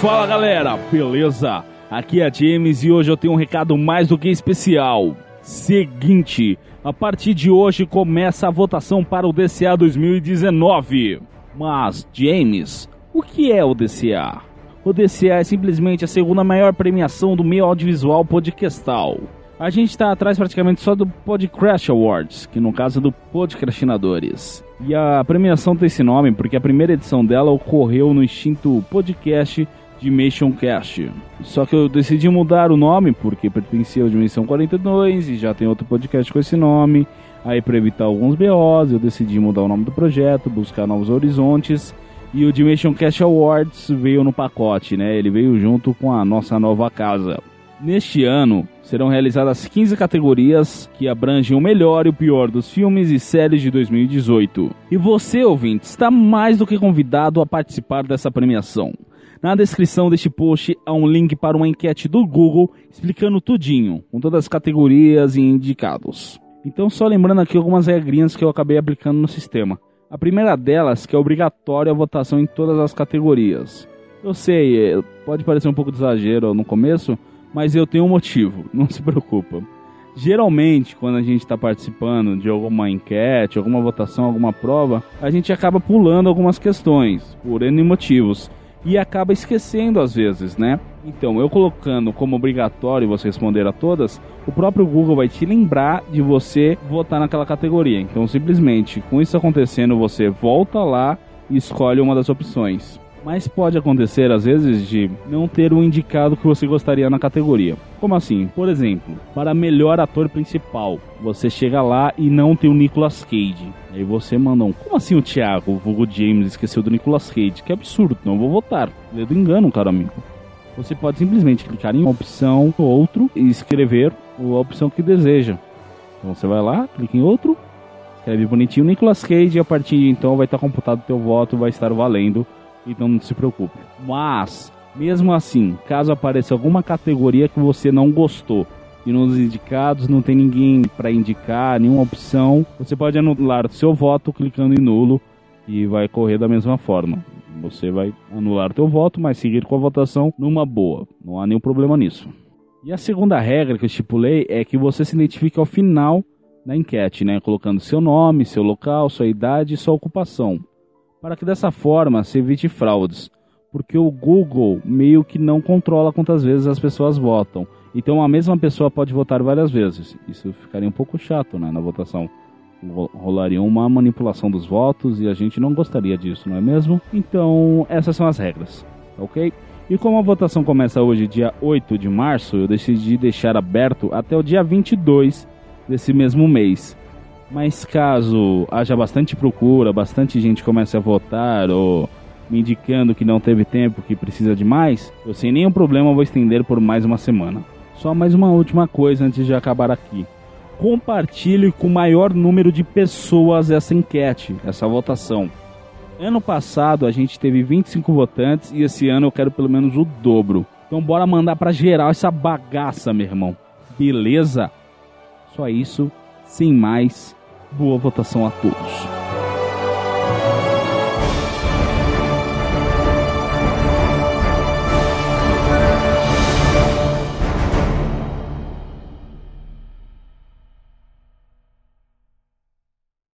Fala galera, beleza? Aqui é James e hoje eu tenho um recado mais do que especial. Seguinte, a partir de hoje começa a votação para o DCA 2019. Mas, James, o que é o DCA? O DCA é simplesmente a segunda maior premiação do meio audiovisual podcastal. A gente está atrás praticamente só do Podcrash Awards, que no caso é do Podcrastinadores. E a premiação tem esse nome porque a primeira edição dela ocorreu no extinto podcast Dimension Cast. Só que eu decidi mudar o nome porque pertencia ao Dimensão 42 e já tem outro podcast com esse nome. Aí para evitar alguns BOs, eu decidi mudar o nome do projeto, buscar novos horizontes. E o Dimension Cast Awards veio no pacote, né? Ele veio junto com a nossa nova casa. Neste ano, serão realizadas 15 categorias que abrangem o melhor e o pior dos filmes e séries de 2018. E você, ouvinte, está mais do que convidado a participar dessa premiação. Na descrição deste post há um link para uma enquete do Google explicando tudinho, com todas as categorias e indicados. Então, só lembrando aqui algumas regrinhas que eu acabei aplicando no sistema. A primeira delas que é obrigatória a votação em todas as categorias. Eu sei, é, pode parecer um pouco de exagero no começo, mas eu tenho um motivo, não se preocupa. Geralmente, quando a gente está participando de alguma enquete, alguma votação, alguma prova, a gente acaba pulando algumas questões, por N motivos e acaba esquecendo às vezes, né? Então, eu colocando como obrigatório você responder a todas, o próprio Google vai te lembrar de você votar naquela categoria. Então, simplesmente, com isso acontecendo, você volta lá e escolhe uma das opções. Mas pode acontecer às vezes de não ter um indicado que você gostaria na categoria. Como assim? Por exemplo, para melhor ator principal, você chega lá e não tem o Nicolas Cage. Aí você manda um. Como assim o Thiago, o Hugo James, esqueceu do Nicolas Cage? Que absurdo, não vou votar. Ledo engano, caro amigo. Você pode simplesmente clicar em uma opção ou outro e escrever a opção que deseja. Então você vai lá, clica em outro, escreve bonitinho Nicolas Cage e a partir de então vai estar computado o teu voto vai estar valendo então não se preocupe. Mas, mesmo assim, caso apareça alguma categoria que você não gostou e nos indicados não tem ninguém para indicar, nenhuma opção, você pode anular o seu voto clicando em nulo e vai correr da mesma forma. Você vai anular teu voto, mas seguir com a votação numa boa. Não há nenhum problema nisso. E a segunda regra que eu estipulei é que você se identifique ao final da enquete, né? Colocando seu nome, seu local, sua idade e sua ocupação para que dessa forma se evite fraudes, porque o Google meio que não controla quantas vezes as pessoas votam. Então a mesma pessoa pode votar várias vezes. Isso ficaria um pouco chato né, na votação. Rolaria uma manipulação dos votos e a gente não gostaria disso, não é mesmo? Então, essas são as regras, ok? E como a votação começa hoje, dia 8 de março, eu decidi deixar aberto até o dia 22 desse mesmo mês. Mas caso haja bastante procura, bastante gente comece a votar ou me indicando que não teve tempo, que precisa de mais, eu sem nenhum problema vou estender por mais uma semana. Só mais uma última coisa antes de acabar aqui. Compartilhe com o maior número de pessoas essa enquete, essa votação. Ano passado a gente teve 25 votantes e esse ano eu quero pelo menos o dobro. Então bora mandar para geral essa bagaça, meu irmão. Beleza? Só isso, sem mais boa votação a todos.